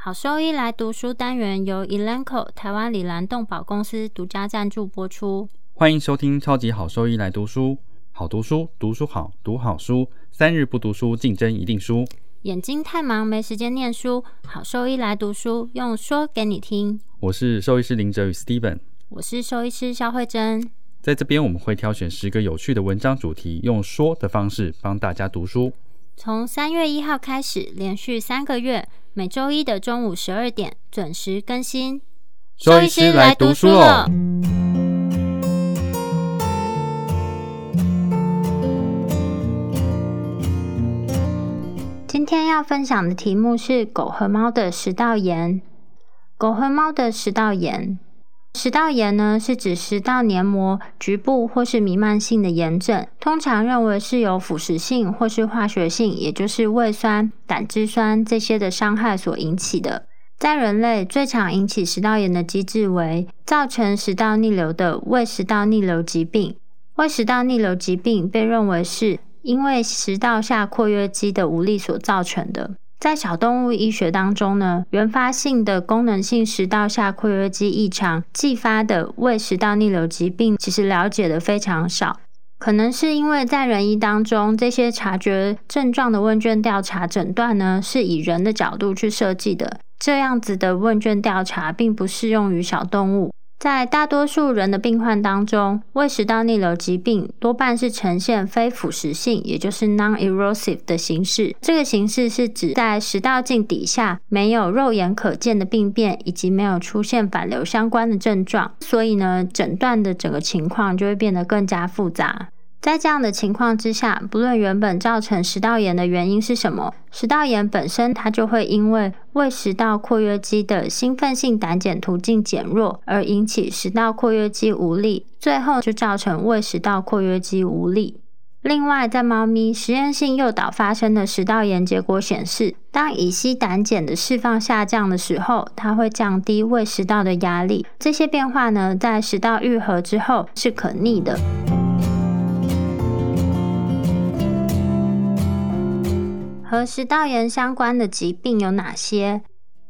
好收益来读书单元由 Elanco 台湾里兰动保公司独家赞助播出。欢迎收听超级好收益来读书，好读书，读书好，读好书，三日不读书，竞争一定输。眼睛太忙没时间念书，好收益来读书，用说给你听。我是兽医师林哲宇 Steven，我是兽医师肖慧珍。在这边我们会挑选十个有趣的文章主题，用说的方式帮大家读书。从三月一号开始，连续三个月，每周一的中午十二点准时更新。兽医师来读书了。今天要分享的题目是狗和猫的食道炎。狗和猫的食道炎，食道炎呢是指食道黏膜局部或是弥漫性的炎症，通常认为是由腐蚀性或是化学性，也就是胃酸、胆汁酸这些的伤害所引起的。在人类最常引起食道炎的机制为造成食道逆流的胃食道逆流疾病。胃食道逆流疾病被认为是因为食道下括约肌的无力所造成的。在小动物医学当中呢，原发性的功能性食道下括约肌异常继发的胃食道逆流疾病，其实了解的非常少。可能是因为在人医当中，这些察觉症状的问卷调查诊断呢，是以人的角度去设计的。这样子的问卷调查并不适用于小动物。在大多数人的病患当中，胃食道逆流疾病多半是呈现非腐蚀性，也就是 non-erosive 的形式。这个形式是指在食道镜底下没有肉眼可见的病变，以及没有出现反流相关的症状。所以呢，诊断的整个情况就会变得更加复杂。在这样的情况之下，不论原本造成食道炎的原因是什么，食道炎本身它就会因为胃食道括约肌的兴奋性胆碱途径减弱而引起食道括约肌无力，最后就造成胃食道括约肌无力。另外，在猫咪实验性诱导发生的食道炎结果显示，当乙烯胆碱的释放下降的时候，它会降低胃食道的压力。这些变化呢，在食道愈合之后是可逆的。和食道炎相关的疾病有哪些？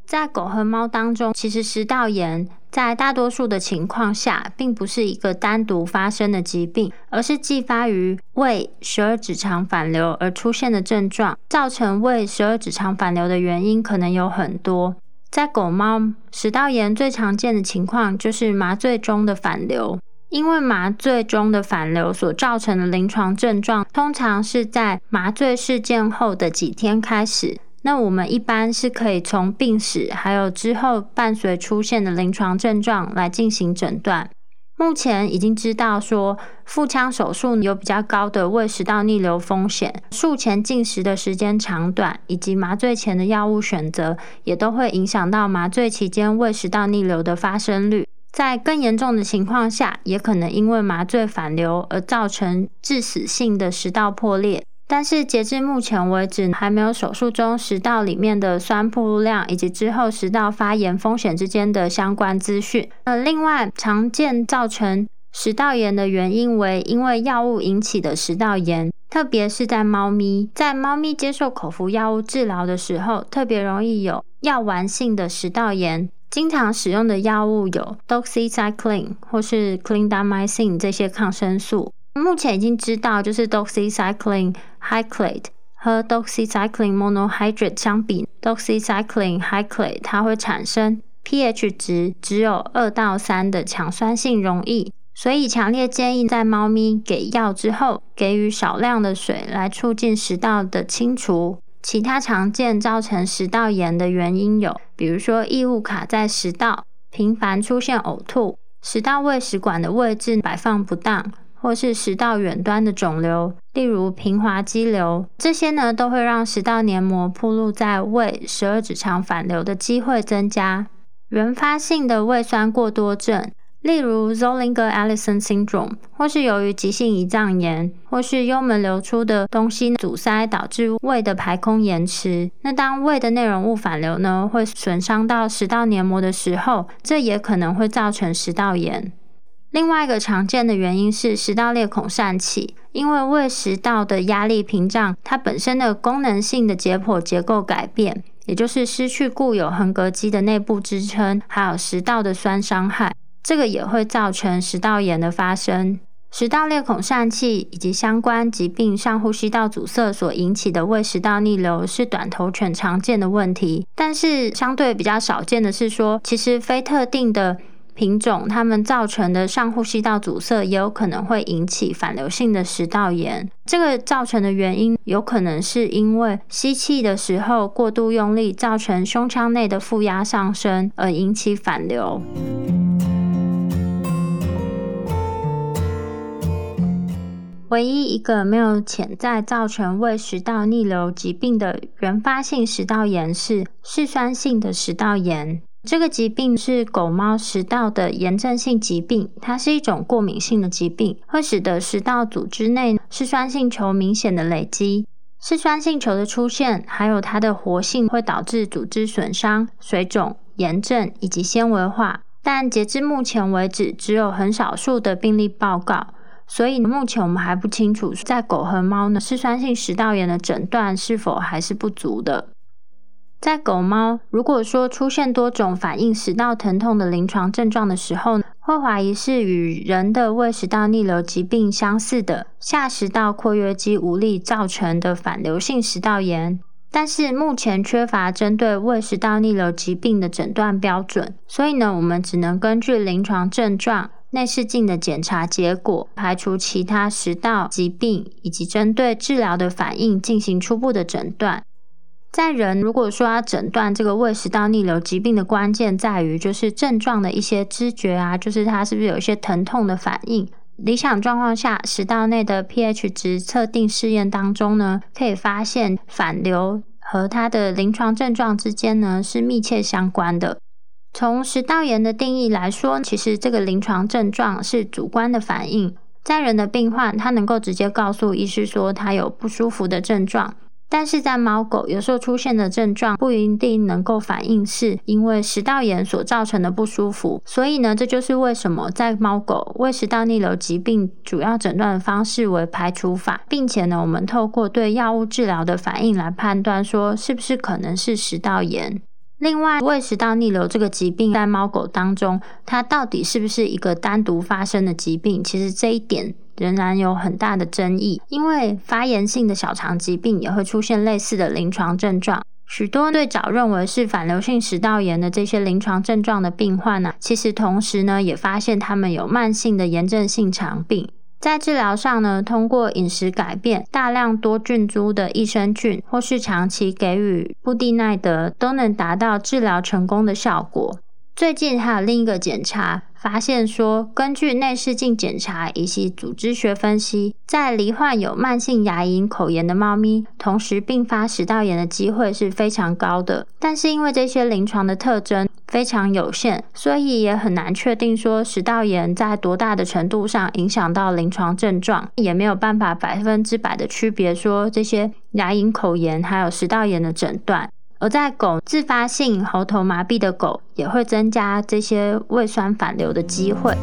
在狗和猫当中，其实食道炎在大多数的情况下，并不是一个单独发生的疾病，而是继发于胃十二指肠反流而出现的症状。造成胃十二指肠反流的原因可能有很多。在狗猫食道炎最常见的情况就是麻醉中的反流。因为麻醉中的反流所造成的临床症状，通常是在麻醉事件后的几天开始。那我们一般是可以从病史还有之后伴随出现的临床症状来进行诊断。目前已经知道说，腹腔手术有比较高的胃食道逆流风险，术前进食的时间长短，以及麻醉前的药物选择，也都会影响到麻醉期间胃食道逆流的发生率。在更严重的情况下，也可能因为麻醉反流而造成致死性的食道破裂。但是截至目前为止，还没有手术中食道里面的酸暴露量以及之后食道发炎风险之间的相关资讯。呃，另外常见造成食道炎的原因为因为药物引起的食道炎，特别是在猫咪，在猫咪接受口服药物治疗的时候，特别容易有药丸性的食道炎。经常使用的药物有 doxycycline 或是 clindamycin 这些抗生素。目前已经知道，就是 doxycycline hyclate 和 doxycycline monohydrate 相比，doxycycline hyclate 它会产生 pH 值只有二到三的强酸性溶液，所以强烈建议在猫咪给药之后，给予少量的水来促进食道的清除。其他常见造成食道炎的原因有，比如说异物卡在食道，频繁出现呕吐，食道胃食管的位置摆放不当，或是食道远端的肿瘤，例如平滑肌瘤，这些呢都会让食道黏膜暴露在胃十二指肠反流的机会增加。原发性的胃酸过多症。例如 Zollinger-Ellison syndrome，或是由于急性胰脏炎，或是幽门流出的东西阻塞导致胃的排空延迟。那当胃的内容物反流呢，会损伤到食道黏膜的时候，这也可能会造成食道炎。另外一个常见的原因是食道裂孔疝气，因为胃食道的压力屏障它本身的功能性的解剖结构改变。也就是失去固有横膈肌的内部支撑，还有食道的酸伤害，这个也会造成食道炎的发生。食道裂孔疝气以及相关疾病上呼吸道阻塞所引起的胃食道逆流是短头犬常见的问题，但是相对比较少见的是说，其实非特定的品种它们造成的上呼吸道阻塞也有可能会引起反流性的食道炎。这个造成的原因有可能是因为吸气的时候过度用力，造成胸腔内的负压上升而引起反流。唯一一个没有潜在造成胃食道逆流疾病的原发性食道炎是嗜酸性的食道炎。这个疾病是狗猫食道的炎症性疾病，它是一种过敏性的疾病，会使得食道组织内嗜酸性球明显的累积。嗜酸性球的出现，还有它的活性，会导致组织损伤、水肿、炎症以及纤维化。但截至目前为止，只有很少数的病例报告。所以目前我们还不清楚，在狗和猫呢，嗜酸性食道炎的诊断是否还是不足的。在狗猫，如果说出现多种反应食道疼痛的临床症状的时候，会怀疑是与人的胃食道逆流疾病相似的下食道括约肌无力造成的反流性食道炎。但是目前缺乏针对胃食道逆流疾病的诊断标准，所以呢，我们只能根据临床症状。内视镜的检查结果，排除其他食道疾病，以及针对治疗的反应进行初步的诊断。在人如果说要诊断这个胃食道逆流疾病的关键在于，就是症状的一些知觉啊，就是它是不是有一些疼痛的反应。理想状况下，食道内的 pH 值测定试验当中呢，可以发现反流和它的临床症状之间呢是密切相关的。从食道炎的定义来说，其实这个临床症状是主观的反应。在人的病患，他能够直接告诉医师说他有不舒服的症状，但是在猫狗有时候出现的症状不一定能够反映是因为食道炎所造成的不舒服。所以呢，这就是为什么在猫狗胃食道逆流疾病主要诊断的方式为排除法，并且呢，我们透过对药物治疗的反应来判断说是不是可能是食道炎。另外，胃食道逆流这个疾病在猫狗当中，它到底是不是一个单独发生的疾病？其实这一点仍然有很大的争议。因为发炎性的小肠疾病也会出现类似的临床症状。许多最早认为是反流性食道炎的这些临床症状的病患呢，其实同时呢也发现他们有慢性的炎症性肠病。在治疗上呢，通过饮食改变、大量多菌株的益生菌，或是长期给予布地奈德，都能达到治疗成功的效果。最近还有另一个检查。发现说，根据内视镜检查以及组织学分析，在罹患有慢性牙龈口炎的猫咪，同时并发食道炎的机会是非常高的。但是因为这些临床的特征非常有限，所以也很难确定说食道炎在多大的程度上影响到临床症状，也没有办法百分之百的区别说这些牙龈口炎还有食道炎的诊断。而在狗自发性喉头麻痹的狗，也会增加这些胃酸反流的机会。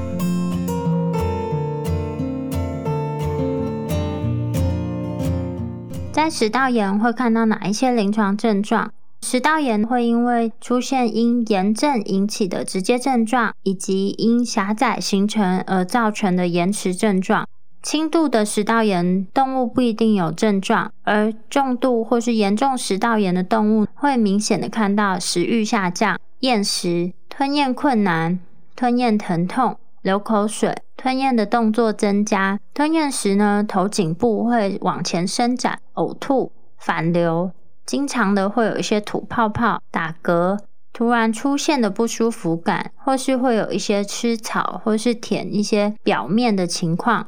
在食道炎会看到哪一些临床症状？食道炎会因为出现因炎症引起的直接症状，以及因狭窄形成而造成的延迟症状。轻度的食道炎动物不一定有症状，而重度或是严重食道炎的动物会明显的看到食欲下降、厌食、吞咽困难、吞咽疼痛、流口水、吞咽的动作增加。吞咽时呢，头颈部会往前伸展、呕吐、反流，经常的会有一些吐泡泡、打嗝，突然出现的不舒服感，或是会有一些吃草或是舔一些表面的情况。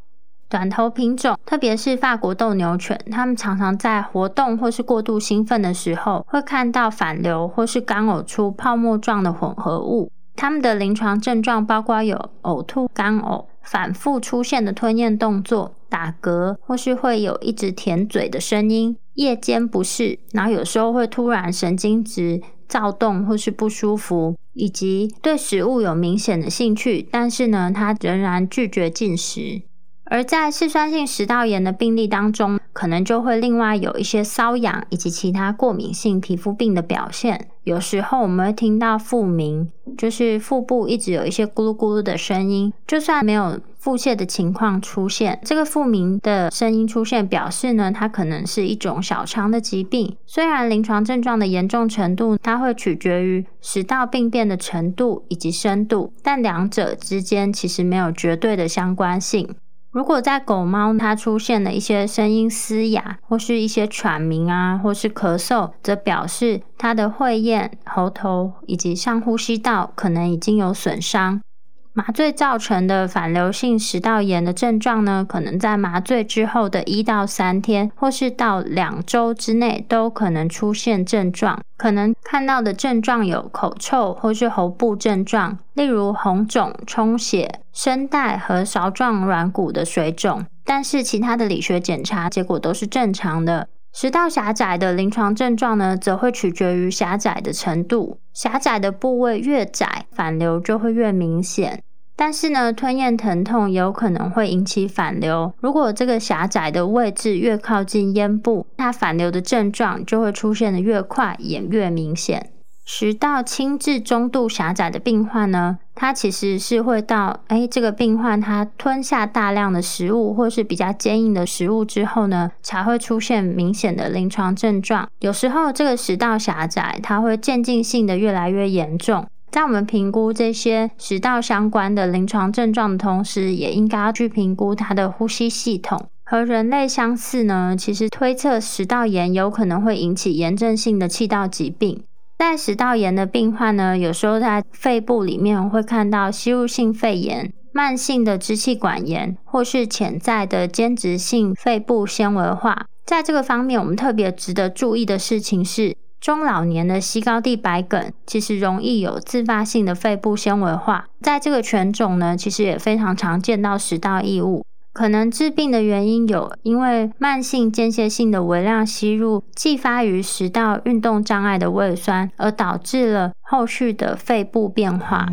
短头品种，特别是法国斗牛犬，它们常常在活动或是过度兴奋的时候，会看到反流或是干呕出泡沫状的混合物。它们的临床症状包括有呕吐、干呕、反复出现的吞咽动作、打嗝，或是会有一直舔嘴的声音、夜间不适，然后有时候会突然神经质、躁动或是不舒服，以及对食物有明显的兴趣，但是呢，它仍然拒绝进食。而在嗜酸性食道炎的病例当中，可能就会另外有一些瘙痒以及其他过敏性皮肤病的表现。有时候我们会听到腹鸣，就是腹部一直有一些咕噜咕噜的声音。就算没有腹泻的情况出现，这个腹鸣的声音出现，表示呢，它可能是一种小肠的疾病。虽然临床症状的严重程度，它会取决于食道病变的程度以及深度，但两者之间其实没有绝对的相关性。如果在狗猫它出现了一些声音嘶哑，或是一些喘鸣啊，或是咳嗽，则表示它的会咽、喉头以及上呼吸道可能已经有损伤。麻醉造成的反流性食道炎的症状呢，可能在麻醉之后的一到三天，或是到两周之内都可能出现症状。可能看到的症状有口臭或是喉部症状，例如红肿、充血、声带和勺状软骨的水肿。但是其他的理学检查结果都是正常的。食道狭窄的临床症状呢，则会取决于狭窄的程度，狭窄的部位越窄，反流就会越明显。但是呢，吞咽疼痛有可能会引起反流。如果这个狭窄的位置越靠近咽部，它反流的症状就会出现的越快，也越明显。食道轻至中度狭窄的病患呢，它其实是会到，哎，这个病患他吞下大量的食物或是比较坚硬的食物之后呢，才会出现明显的临床症状。有时候这个食道狭窄，它会渐进性的越来越严重。在我们评估这些食道相关的临床症状的同时，也应该要去评估它的呼吸系统。和人类相似呢，其实推测食道炎有可能会引起炎症性的气道疾病。在食道炎的病患呢，有时候在肺部里面会看到吸入性肺炎、慢性的支气管炎，或是潜在的间质性肺部纤维化。在这个方面，我们特别值得注意的事情是。中老年的西高地白梗其实容易有自发性的肺部纤维化，在这个犬种呢，其实也非常常见到食道异物。可能致病的原因有，因为慢性间歇性的微量吸入，继发于食道运动障碍的胃酸，而导致了后续的肺部变化。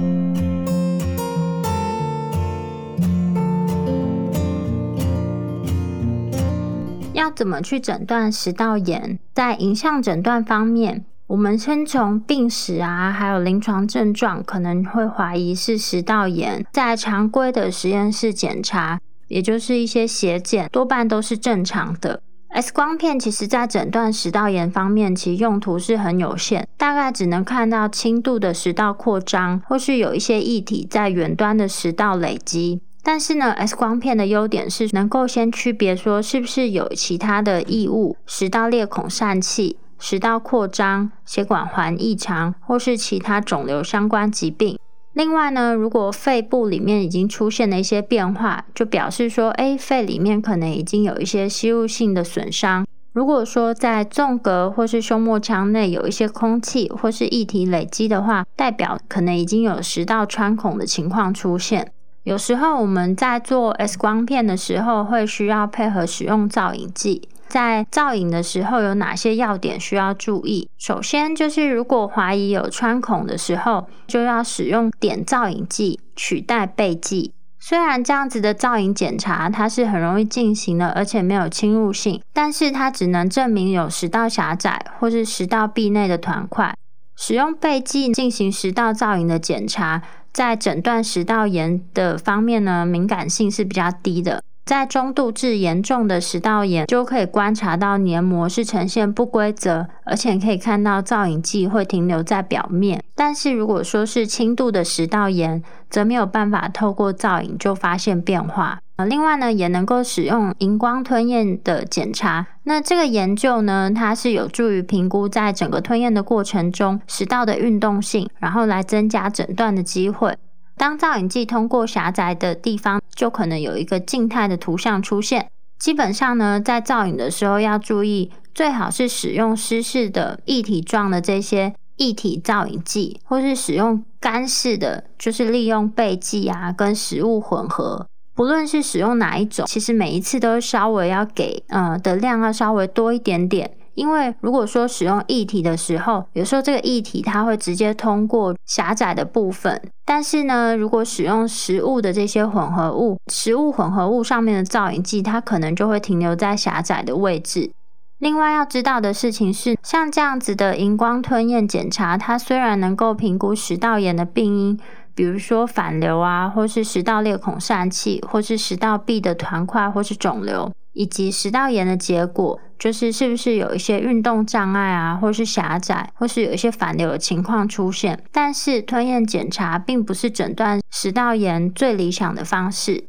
怎么去诊断食道炎？在影像诊断方面，我们先从病史啊，还有临床症状，可能会怀疑是食道炎。在常规的实验室检查，也就是一些血检，多半都是正常的。X 光片其实在诊断食道炎方面，其用途是很有限，大概只能看到轻度的食道扩张，或是有一些液体在远端的食道累积。但是呢，X 光片的优点是能够先区别说是不是有其他的异物、食道裂孔疝气、食道扩张、血管环异常，或是其他肿瘤相关疾病。另外呢，如果肺部里面已经出现了一些变化，就表示说，哎，肺里面可能已经有一些吸入性的损伤。如果说在纵隔或是胸膜腔内有一些空气或是液体累积的话，代表可能已经有食道穿孔的情况出现。有时候我们在做 X 光片的时候，会需要配合使用造影剂。在造影的时候，有哪些要点需要注意？首先就是，如果怀疑有穿孔的时候，就要使用碘造影剂取代钡剂。虽然这样子的造影检查它是很容易进行的，而且没有侵入性，但是它只能证明有食道狭窄或是食道壁内的团块。使用钡剂进行食道造影的检查。在诊断食道炎的方面呢，敏感性是比较低的。在中度至严重的食道炎，就可以观察到黏膜是呈现不规则，而且可以看到造影剂会停留在表面。但是如果说是轻度的食道炎，则没有办法透过造影就发现变化。另外呢，也能够使用荧光吞咽的检查。那这个研究呢，它是有助于评估在整个吞咽的过程中食道的运动性，然后来增加诊断的机会。当造影剂通过狭窄的地方，就可能有一个静态的图像出现。基本上呢，在造影的时候要注意，最好是使用湿式的液体状的这些液体造影剂，或是使用干式的，就是利用钡剂啊跟食物混合。不论是使用哪一种，其实每一次都稍微要给呃的量要稍微多一点点。因为如果说使用液体的时候，有时候这个液体它会直接通过狭窄的部分，但是呢，如果使用食物的这些混合物，食物混合物上面的造影剂，它可能就会停留在狭窄的位置。另外要知道的事情是，像这样子的荧光吞咽检查，它虽然能够评估食道炎的病因。比如说反流啊，或是食道裂孔疝气，或是食道壁的团块或是肿瘤，以及食道炎的结果，就是是不是有一些运动障碍啊，或是狭窄，或是有一些反流的情况出现。但是吞咽检查并不是诊断食道炎最理想的方式。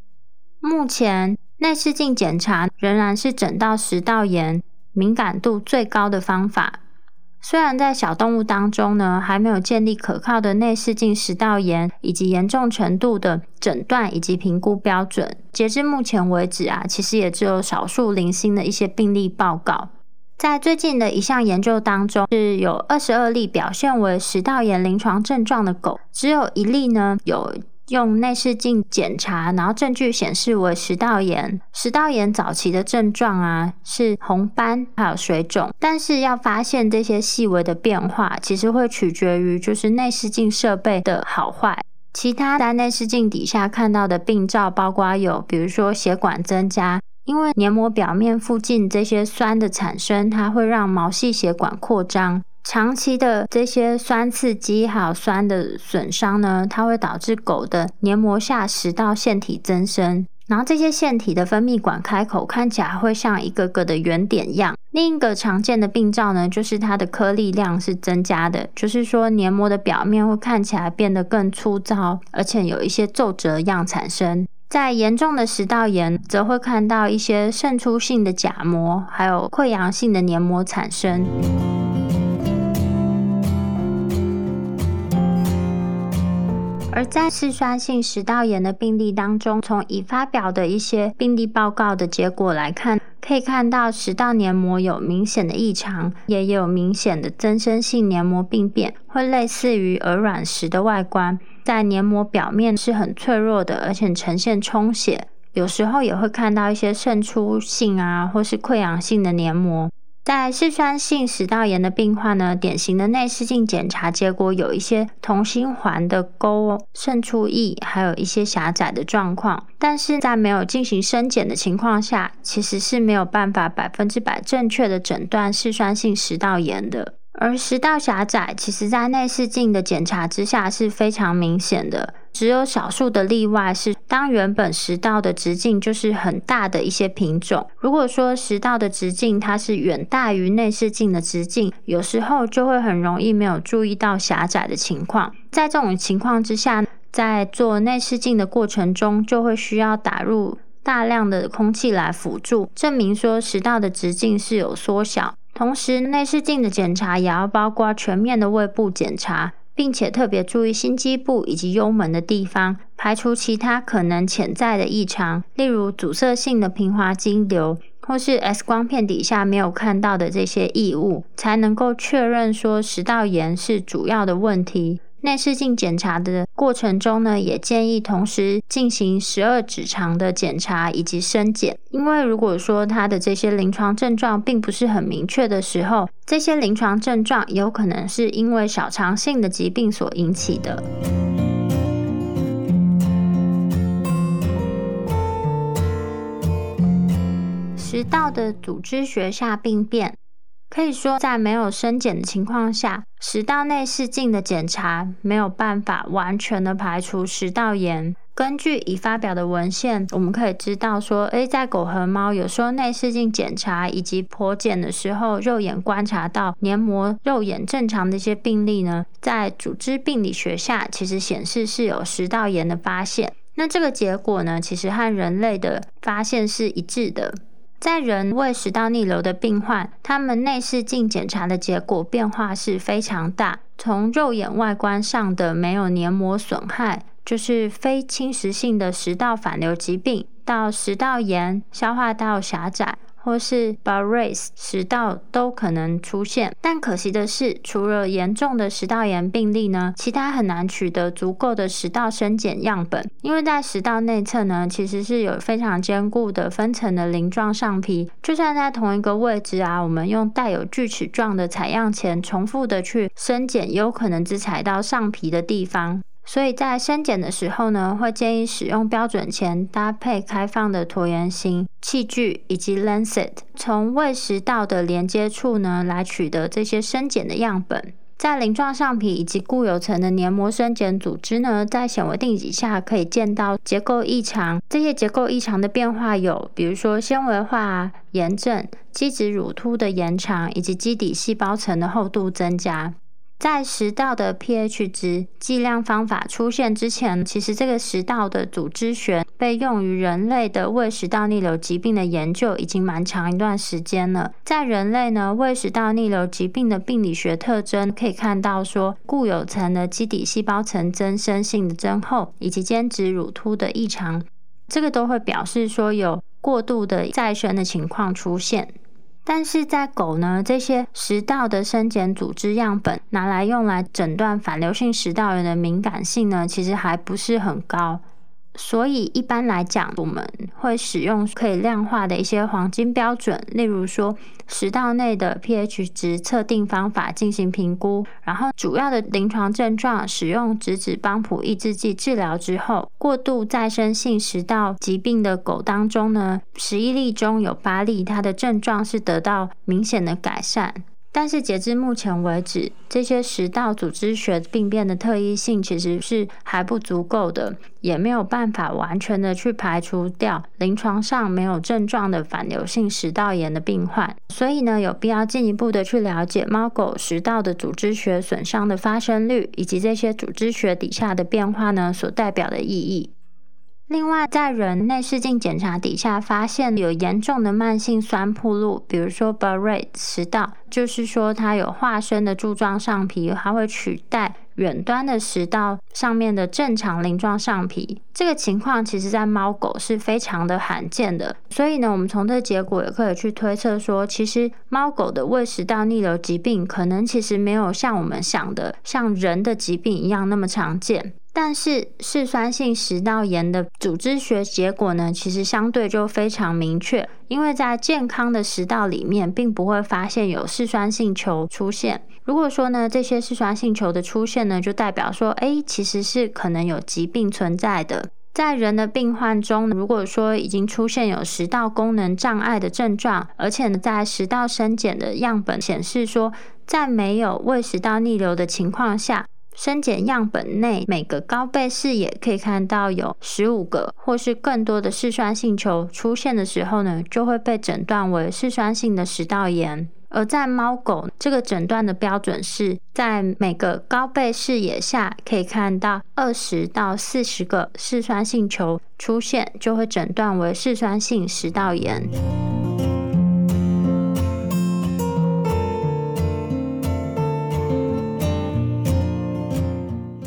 目前内视镜检查仍然是诊断食道炎敏感度最高的方法。虽然在小动物当中呢，还没有建立可靠的内视镜食道炎以及严重程度的诊断以及评估标准，截至目前为止啊，其实也只有少数零星的一些病例报告。在最近的一项研究当中，是有二十二例表现为食道炎临床症状的狗，只有一例呢有。用内视镜检查，然后证据显示为食道炎。食道炎早期的症状啊是红斑还有水肿，但是要发现这些细微的变化，其实会取决于就是内视镜设备的好坏。其他在内视镜底下看到的病灶，包括有比如说血管增加，因为黏膜表面附近这些酸的产生，它会让毛细血管扩张。长期的这些酸刺激还有酸的损伤呢，它会导致狗的黏膜下食道腺体增生，然后这些腺体的分泌管开口看起来会像一个个的圆点样。另一个常见的病灶呢，就是它的颗粒量是增加的，就是说黏膜的表面会看起来变得更粗糙，而且有一些皱褶样产生。在严重的食道炎，则会看到一些渗出性的假膜，还有溃疡性的黏膜产生。而在嗜酸性食道炎的病例当中，从已发表的一些病例报告的结果来看，可以看到食道黏膜有明显的异常，也有明显的增生性黏膜病变，会类似于鹅卵石的外观，在黏膜表面是很脆弱的，而且呈现充血，有时候也会看到一些渗出性啊，或是溃疡性的黏膜。在嗜酸性食道炎的病患呢，典型的内视镜检查结果有一些同心环的沟渗出液，还有一些狭窄的状况。但是在没有进行深检的情况下，其实是没有办法百分之百正确的诊断嗜酸性食道炎的。而食道狭窄，其实在内视镜的检查之下是非常明显的。只有少数的例外是，当原本食道的直径就是很大的一些品种。如果说食道的直径它是远大于内视镜的直径，有时候就会很容易没有注意到狭窄的情况。在这种情况之下，在做内视镜的过程中，就会需要打入大量的空气来辅助，证明说食道的直径是有缩小。同时，内视镜的检查也要包括全面的胃部检查。并且特别注意心肌部以及幽门的地方，排除其他可能潜在的异常，例如阻塞性的平滑肌瘤，或是 X 光片底下没有看到的这些异物，才能够确认说食道炎是主要的问题。内视镜检查的过程中呢，也建议同时进行十二指肠的检查以及深检，因为如果说他的这些临床症状并不是很明确的时候，这些临床症状有可能是因为小肠性的疾病所引起的。食道的组织学下病变。可以说，在没有深检的情况下，食道内视镜的检查没有办法完全的排除食道炎。根据已发表的文献，我们可以知道说，诶，在狗和猫有时候内视镜检查以及剖检的时候，肉眼观察到黏膜肉眼正常的一些病例呢，在组织病理学下，其实显示是有食道炎的发现。那这个结果呢，其实和人类的发现是一致的。在人胃食道逆流的病患，他们内视镜检查的结果变化是非常大。从肉眼外观上的没有黏膜损害，就是非侵蚀性的食道反流疾病，到食道炎、消化道狭窄，或是 Barret's 食道都可能出现。但可惜的是，除了严重的食道炎病例呢，其他很难取得足够的食道生检样本，因为在食道内侧呢，其实是有非常坚固的分层的鳞状上皮，就算在同一个位置啊，我们用带有锯齿状的采样钳重复的去深检，有可能只采到上皮的地方。所以在生检的时候呢，会建议使用标准钳搭配开放的椭圆形器具以及 lancet，从胃食道的连接处呢来取得这些生检的样本。在鳞状上皮以及固有层的黏膜生检组织呢，在显微定底下可以见到结构异常。这些结构异常的变化有，比如说纤维化、炎症、基质乳突的延长，以及基底细胞层的厚度增加。在食道的 pH 值计量方法出现之前，其实这个食道的组织学被用于人类的胃食道逆流疾病的研究已经蛮长一段时间了。在人类呢，胃食道逆流疾病的病理学特征可以看到，说固有层的基底细胞层增生性的增厚，以及间质乳突的异常，这个都会表示说有过度的再生的情况出现。但是在狗呢，这些食道的生检组织样本拿来用来诊断反流性食道炎的敏感性呢，其实还不是很高。所以一般来讲，我们会使用可以量化的一些黄金标准，例如说食道内的 pH 值测定方法进行评估。然后主要的临床症状，使用质子帮谱抑制剂治疗之后，过度再生性食道疾病的狗当中呢，十一例中有八例它的症状是得到明显的改善。但是截至目前为止，这些食道组织学病变的特异性其实是还不足够的，也没有办法完全的去排除掉临床上没有症状的反流性食道炎的病患。所以呢，有必要进一步的去了解猫狗食道的组织学损伤的发生率，以及这些组织学底下的变化呢所代表的意义。另外，在人内视镜检查底下发现有严重的慢性酸铺路，比如说 Barrett 食道，就是说它有化生的柱状上皮，它会取代远端的食道上面的正常鳞状上皮。这个情况其实在猫狗是非常的罕见的，所以呢，我们从这结果也可以去推测说，其实猫狗的胃食道逆流疾病可能其实没有像我们想的像人的疾病一样那么常见。但是嗜酸性食道炎的组织学结果呢，其实相对就非常明确，因为在健康的食道里面，并不会发现有嗜酸性球出现。如果说呢，这些嗜酸性球的出现呢，就代表说，哎，其实是可能有疾病存在的。在人的病患中，如果说已经出现有食道功能障碍的症状，而且呢，在食道生检的样本显示说，在没有胃食道逆流的情况下。生检样本内每个高倍视野可以看到有十五个或是更多的嗜酸性球出现的时候呢，就会被诊断为嗜酸性的食道炎。而在猫狗，这个诊断的标准是在每个高倍视野下可以看到二十到四十个嗜酸性球出现，就会诊断为嗜酸性食道炎。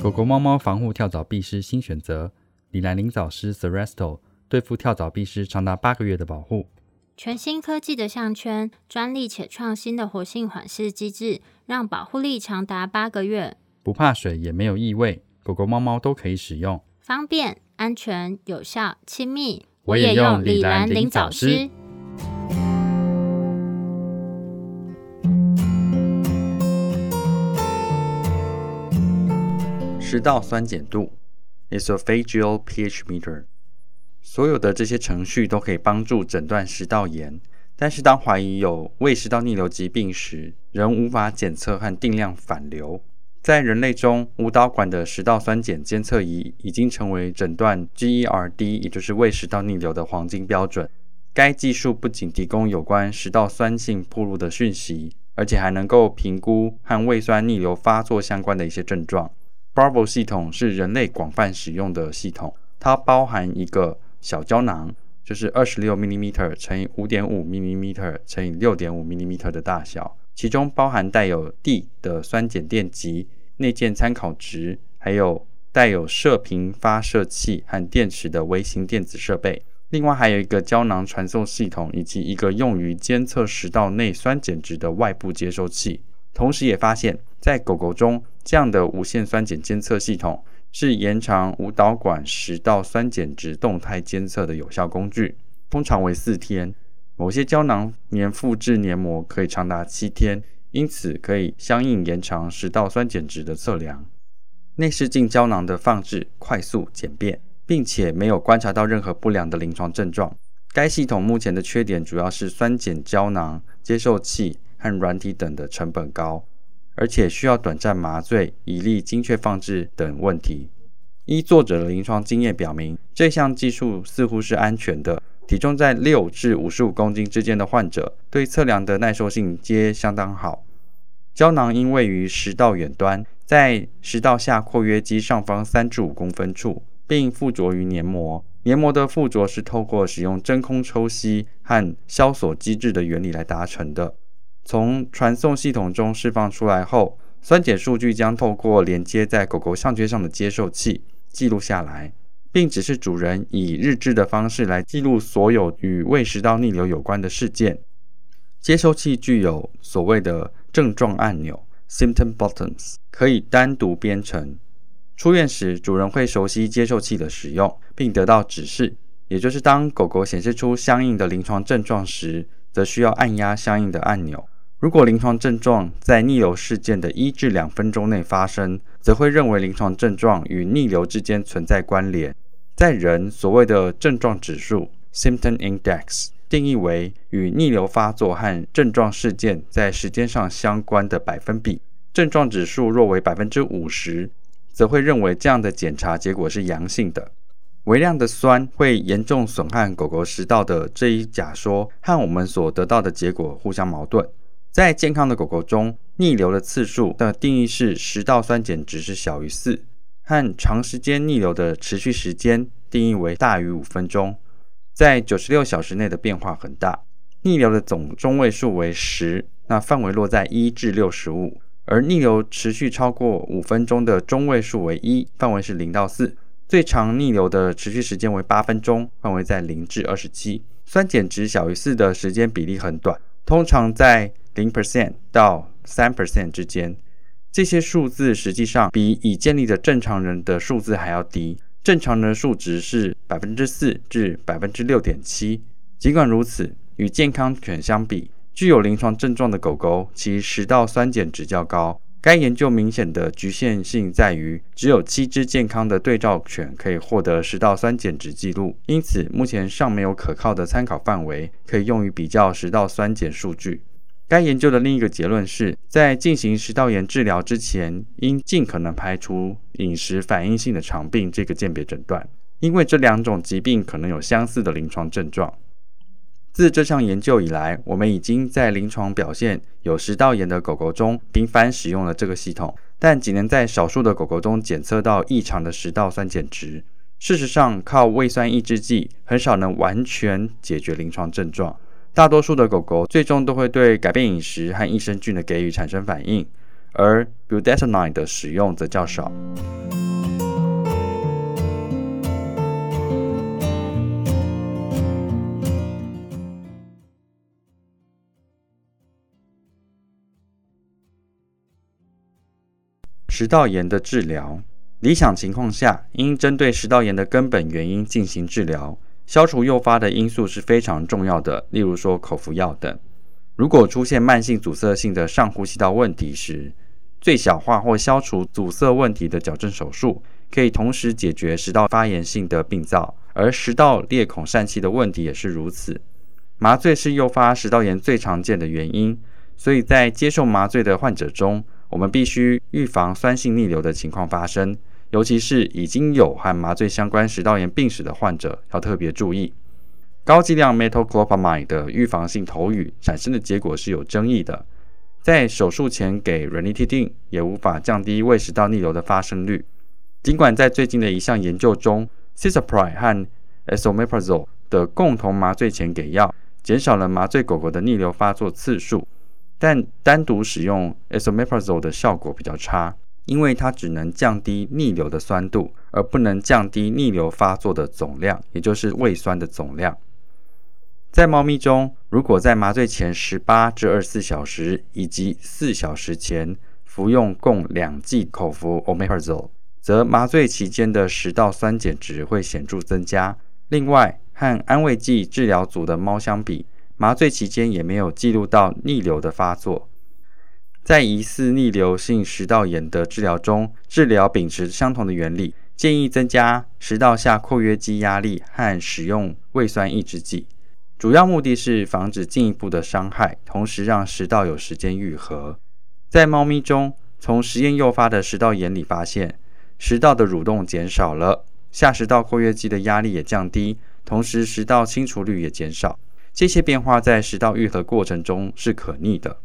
狗狗、猫猫防护跳蚤必虱新选择：李兰灵藻虱 Seresto，对付跳蚤、必虱长达八个月的保护。全新科技的项圈，专利且创新的活性缓释机制，让保护力长达八个月。不怕水，也没有异味，狗狗、猫猫都可以使用，方便、安全、有效、亲密。我也用李兰灵藻虱。食道酸碱度 （esophageal pH meter），所有的这些程序都可以帮助诊断食道炎。但是，当怀疑有胃食道逆流疾病时，仍无法检测和定量反流。在人类中，无导管的食道酸碱监测仪已经成为诊断 GERD，也就是胃食道逆流的黄金标准。该技术不仅提供有关食道酸性暴露的讯息，而且还能够评估和胃酸逆流发作相关的一些症状。Bravo 系统是人类广泛使用的系统，它包含一个小胶囊，就是二十六 mm 乘以五点五 mm 乘以六点五 mm 的大小，其中包含带有 D 的酸碱电极、内建参考值，还有带有射频发射器和电池的微型电子设备。另外还有一个胶囊传送系统，以及一个用于监测食道内酸碱值的外部接收器。同时也发现，在狗狗中，这样的无线酸碱监测系统是延长无导管食道酸碱值动态监测的有效工具，通常为四天。某些胶囊粘附至黏膜可以长达七天，因此可以相应延长食道酸碱值的测量。内视镜胶囊的放置快速简便。并且没有观察到任何不良的临床症状。该系统目前的缺点主要是酸碱胶囊接受器和软体等的成本高，而且需要短暂麻醉以利精确放置等问题。依作者的临床经验表明，这项技术似乎是安全的。体重在六至五十五公斤之间的患者对测量的耐受性皆相当好。胶囊因位于食道远端，在食道下括约肌上方三至五公分处。并附着于黏膜。黏膜的附着是透过使用真空抽吸和消锁机制的原理来达成的。从传送系统中释放出来后，酸碱数据将透过连接在狗狗项圈上的接受器记录下来，并指示主人以日志的方式来记录所有与胃食道逆流有关的事件。接收器具有所谓的症状按钮 （symptom buttons），可以单独编程。出院时，主人会熟悉接受器的使用，并得到指示，也就是当狗狗显示出相应的临床症状时，则需要按压相应的按钮。如果临床症状在逆流事件的一至两分钟内发生，则会认为临床症状与逆流之间存在关联。在人，所谓的症状指数 （symptom index） 定义为与逆流发作和症状事件在时间上相关的百分比。症状指数若为百分之五十。则会认为这样的检查结果是阳性的。微量的酸会严重损害狗狗食道的这一假说和我们所得到的结果互相矛盾。在健康的狗狗中，逆流的次数的定义是食道酸碱值是小于四，和长时间逆流的持续时间定义为大于五分钟。在九十六小时内的变化很大。逆流的总中位数为十，那范围落在一至六十五。而逆流持续超过五分钟的中位数为一，范围是零到四；最长逆流的持续时间为八分钟，范围在零至二十七。酸碱值小于四的时间比例很短，通常在零 percent 到三 percent 之间。这些数字实际上比已建立的正常人的数字还要低，正常人数值是百分之四至百分之六点七。尽管如此，与健康犬相比，具有临床症状的狗狗，其食道酸碱值较高。该研究明显的局限性在于，只有七只健康的对照犬可以获得食道酸碱值记录，因此目前尚没有可靠的参考范围可以用于比较食道酸碱数据。该研究的另一个结论是，在进行食道炎治疗之前，应尽可能排除饮食反应性的肠病这个鉴别诊断，因为这两种疾病可能有相似的临床症状。自这项研究以来，我们已经在临床表现有食道炎的狗狗中频繁使用了这个系统，但仅能在少数的狗狗中检测到异常的食道酸碱值。事实上，靠胃酸抑制剂很少能完全解决临床症状。大多数的狗狗最终都会对改变饮食和益生菌的给予产生反应，而 budesonide 的使用则较少。食道炎的治疗，理想情况下，应针对食道炎的根本原因进行治疗，消除诱发的因素是非常重要的。例如说口服药等。如果出现慢性阻塞性的上呼吸道问题时，最小化或消除阻塞问题的矫正手术，可以同时解决食道发炎性的病灶，而食道裂孔疝气的问题也是如此。麻醉是诱发食道炎最常见的原因，所以在接受麻醉的患者中。我们必须预防酸性逆流的情况发生，尤其是已经有和麻醉相关食道炎病史的患者要特别注意。高剂量 metoclopramide 的预防性头语产生的结果是有争议的，在手术前给 ranitidine 也无法降低胃食道逆流的发生率。尽管在最近的一项研究中，cisapride 和 esomeprazole 的共同麻醉前给药，减少了麻醉狗狗的逆流发作次数。但单独使用 esomeprazole 的效果比较差，因为它只能降低逆流的酸度，而不能降低逆流发作的总量，也就是胃酸的总量。在猫咪中，如果在麻醉前十八至二十四小时以及四小时前服用共两剂口服 omeprazole，则麻醉期间的食道酸碱值会显著增加。另外，和安慰剂治疗组的猫相比，麻醉期间也没有记录到逆流的发作。在疑似逆流性食道炎的治疗中，治疗秉持相同的原理，建议增加食道下括约肌压力和使用胃酸抑制剂。主要目的是防止进一步的伤害，同时让食道有时间愈合。在猫咪中，从实验诱发的食道炎里发现，食道的蠕动减少了，下食道括约肌的压力也降低，同时食道清除率也减少。这些变化在食道愈合过程中是可逆的。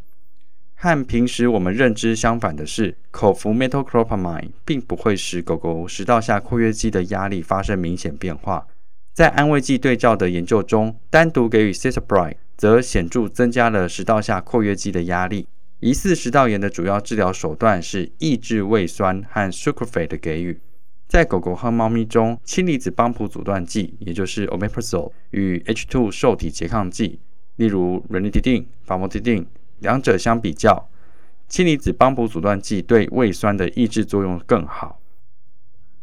和平时我们认知相反的是，口服 metoclopramide 并不会使狗狗食道下括约肌的压力发生明显变化。在安慰剂对照的研究中，单独给予 c i t a p r i d e 则显著增加了食道下括约肌的压力。疑似食道炎的主要治疗手段是抑制胃酸和 sucralfate 的给予。在狗狗和猫咪中，氢离子帮浦阻断剂，也就是 omeprazole 与 H2 受体拮抗剂，例如 ranitidine、famotidine，两者相比较，氢离子帮补阻断剂对胃酸的抑制作用更好。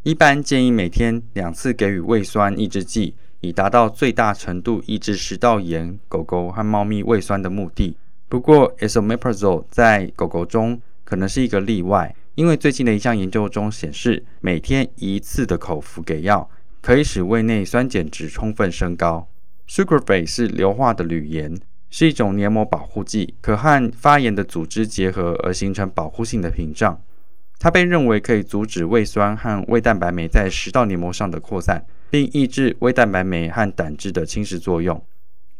一般建议每天两次给予胃酸抑制剂，以达到最大程度抑制食道炎狗狗和猫咪胃酸的目的。不过，esomeprazole 在狗狗中可能是一个例外，因为最近的一项研究中显示，每天一次的口服给药可以使胃内酸碱值充分升高。Sucralfate 是硫化的铝盐，是一种黏膜保护剂，可和发炎的组织结合而形成保护性的屏障。它被认为可以阻止胃酸和胃蛋白酶在食道黏膜上的扩散，并抑制胃蛋白酶和胆汁的侵蚀作用。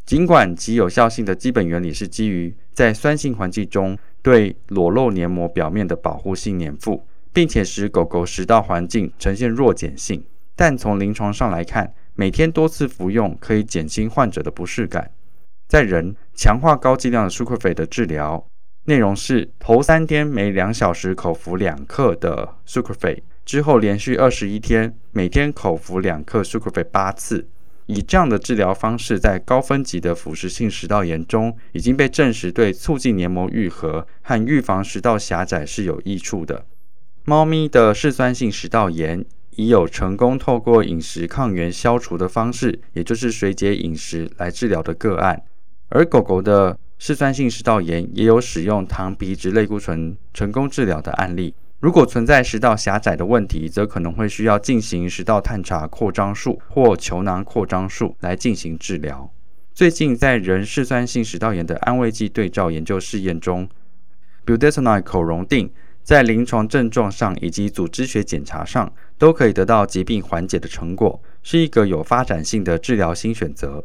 尽管其有效性的基本原理是基于在酸性环境中对裸露黏膜表面的保护性粘附，并且使狗狗食道环境呈现弱碱性，但从临床上来看，每天多次服用可以减轻患者的不适感。在人，强化高剂量的舒克菲的治疗。内容是头三天每两小时口服两克的 sucralfate，之后连续二十一天每天口服两克 sucralfate 八次。以这样的治疗方式，在高分级的腐蚀性食道炎中已经被证实对促进黏膜愈合和预防食道狭窄是有益处的。猫咪的嗜酸性食道炎已有成功透过饮食抗原消除的方式，也就是水解饮食来治疗的个案，而狗狗的。嗜酸性食道炎也有使用糖皮质类固醇成功治疗的案例。如果存在食道狭窄的问题，则可能会需要进行食道探查扩张术或球囊扩张术来进行治疗。最近在人嗜酸性食道炎的安慰剂对照研究试验中，budesonide 口溶定在临床症状上以及组织学检查上都可以得到疾病缓解的成果，是一个有发展性的治疗新选择。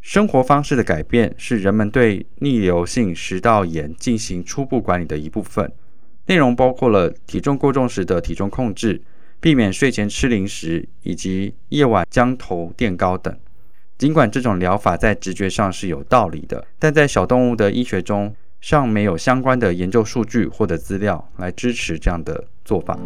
生活方式的改变是人们对逆流性食道炎进行初步管理的一部分，内容包括了体重过重时的体重控制、避免睡前吃零食以及夜晚将头垫高等。尽管这种疗法在直觉上是有道理的，但在小动物的医学中尚没有相关的研究数据或者资料来支持这样的做法。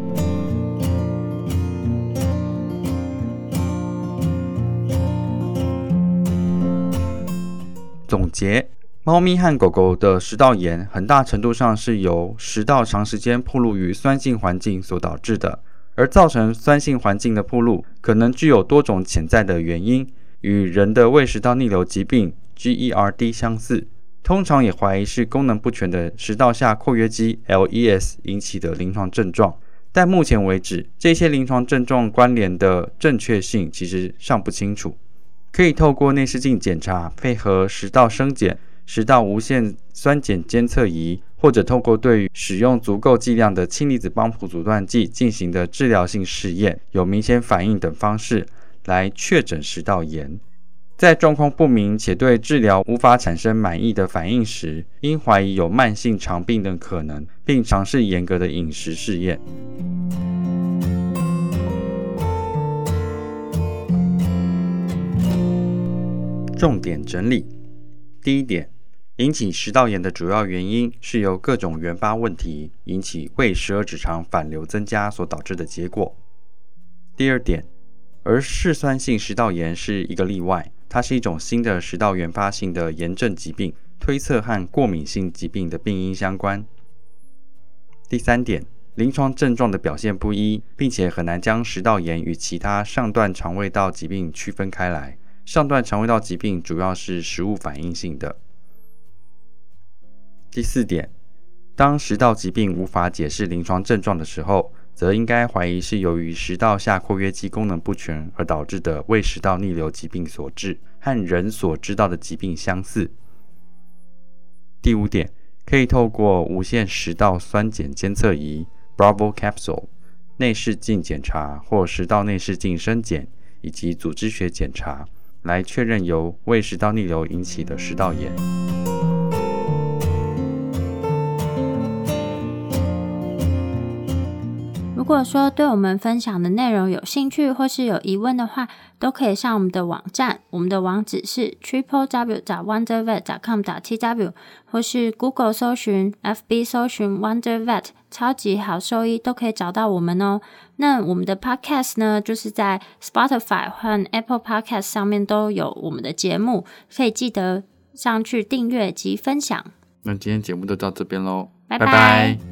总结：猫咪和狗狗的食道炎很大程度上是由食道长时间暴露于酸性环境所导致的，而造成酸性环境的暴露可能具有多种潜在的原因，与人的胃食道逆流疾病 （GERD） 相似，通常也怀疑是功能不全的食道下括约肌 （LES） 引起的临床症状。但目前为止，这些临床症状关联的正确性其实尚不清楚。可以透过内视镜检查，配合食道生检、食道无线酸碱监测仪，或者透过对于使用足够剂量的氢离子帮浦阻断剂进行的治疗性试验，有明显反应等方式来确诊食道炎。在状况不明且对治疗无法产生满意的反应时，应怀疑有慢性肠病的可能，并尝试严格的饮食试验。重点整理：第一点，引起食道炎的主要原因是由各种原发问题引起胃十二指肠反流增加所导致的结果。第二点，而嗜酸性食道炎是一个例外，它是一种新的食道原发性的炎症疾病，推测和过敏性疾病的病因相关。第三点，临床症状的表现不一，并且很难将食道炎与其他上段肠胃道疾病区分开来。上段肠胃道疾病主要是食物反应性的。第四点，当食道疾病无法解释临床症状的时候，则应该怀疑是由于食道下括约肌功能不全而导致的胃食道逆流疾病所致，和人所知道的疾病相似。第五点，可以透过无线食道酸碱监测仪 （Bravo Capsule）、内视镜检查或食道内视镜深检以及组织学检查，来确认由胃食道逆流引起的食道炎。如果说对我们分享的内容有兴趣或是有疑问的话，都可以上我们的网站，我们的网址是 triple w 找 wonder vet 找 com 打 t w，或是 Google 搜寻、FB 搜寻 Wonder Vet 超级好兽医，都可以找到我们哦。那我们的 Podcast 呢，就是在 Spotify 和 Apple Podcast 上面都有我们的节目，可以记得上去订阅及分享。那今天节目就到这边喽，拜拜。